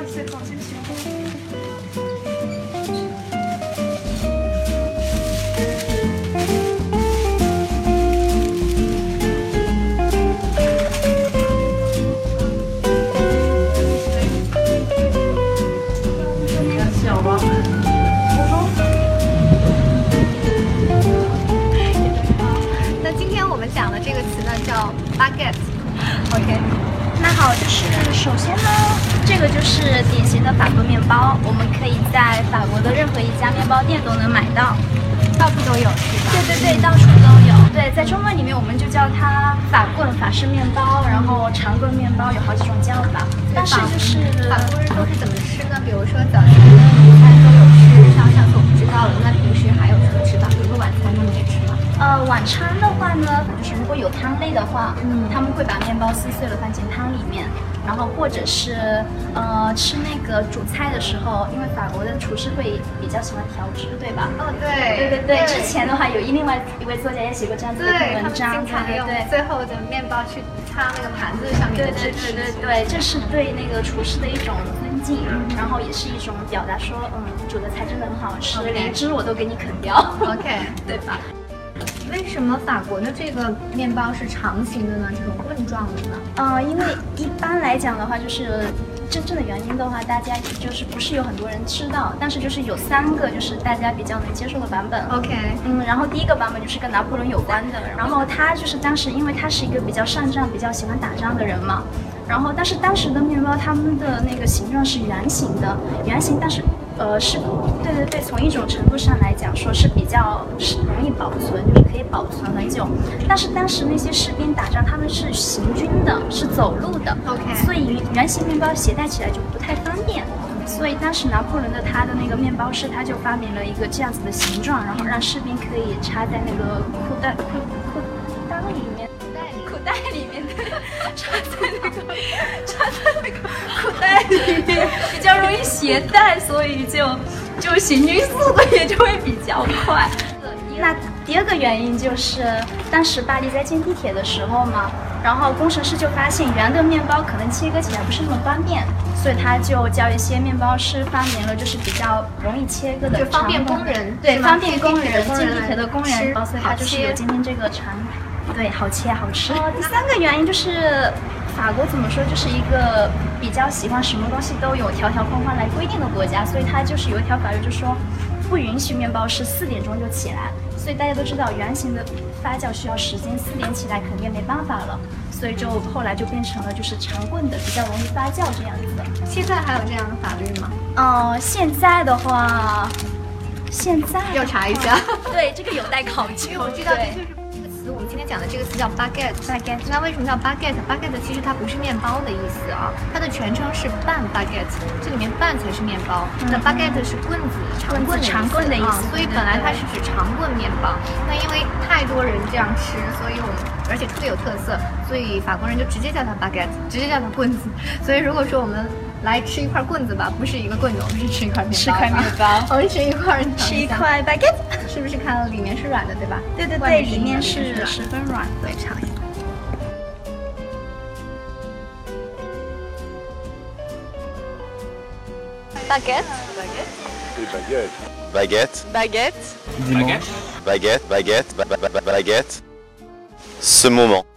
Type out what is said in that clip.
哇塞，好新奇哦。那今天我们讲的这个词呢，叫 bucket。那好，就是首先呢，这个就是典型的法国面包，我们可以在法国的任何一家面包店都能买到。到处都有是吧？对对对，到处都有。对，在中文里面我们就叫它法棍、法式面包，然后长棍面包，有好几种叫法。但是就是法国人都是怎么吃呢？比如说早餐、午餐都有吃，像上次我们知道了。那平时还有什么吃法？比如说晚餐他们也吃吗？呃，晚餐的话呢，就是如果有汤类的话，嗯，他们会把面包撕碎了放进汤里面。然后或者是呃吃那个主菜的时候，因为法国的厨师会比较喜欢调汁，对吧？哦，对，对对对。之前的话，有一另外一位作家也写过这样子的文章，对对对。最后的面包去擦那个盘子上面的对对对对对，这是对那个厨师的一种尊敬，然后也是一种表达说，嗯，煮的菜真的很好吃，连汁我都给你啃掉。OK，对吧？为什么法国的这个面包是长形的呢？这种棍状的呢？呃，因为一般来讲的话，就是真正的原因的话，大家就是不是有很多人知道，但是就是有三个就是大家比较能接受的版本。OK，嗯，然后第一个版本就是跟拿破仑有关的，然后他就是当时因为他是一个比较善战、比较喜欢打仗的人嘛，然后但是当时的面包他们的那个形状是圆形的，圆形，但是。呃，是对对对，从一种程度上来讲，说是比较是容易保存，就是可以保存很久。但是当时那些士兵打仗，他们是行军的，是走路的，OK，所以圆形面包携带起来就不太方便。所以当时拿破仑的他的那个面包师，他就发明了一个这样子的形状，然后让士兵可以插在那个裤袋裤裤裆里面，裤袋里面的，插在那个插在那个裤袋里面。比较容易携带，所以就就行军速度也就会比较快。那第二个原因就是当时巴黎在建地铁的时候嘛，然后工程师就发现圆的面包可能切割起来不是那么方便，所以他就叫一些面包师发明了就是比较容易切割的，就方便工人，对，方便工人进地铁的工人，所以他就是有今天这个传，对，好切好吃。哦第三个原因就是。法国怎么说，就是一个比较喜欢什么东西都有条条框框来规定的国家，所以它就是有一条法律，就说不允许面包师四点钟就起来。所以大家都知道，圆形的发酵需要时间，四点起来肯定没办法了，所以就后来就变成了就是长棍的，比较容易发酵这样子的。现在还有这样的法律吗？哦，现在的话，现在要查一下。对，这个有待考究。我知道，就是。今天讲的这个词叫 baguette，baguette。那为什么叫 baguette？baguette 其实它不是面包的意思啊，它的全称是半 baguette，这里面半才是面包。那 baguette 是棍子，长棍长棍的意思，所以本来它是指长棍面包。那因为太多人这样吃，所以我们而且特别有特色，所以法国人就直接叫它 baguette，直接叫它棍子。所以如果说我们来吃一块棍子吧，不是一个棍子，我们是吃一块面包。吃块面包，我们吃一块，吃一块 baguette，是不是看到里面是软的，对吧？对对对，里面是十分软，对，尝一下。baguette。baguette。baguette。baguette. baguette. baguette. baguette. baguette. baguette. Ce moment.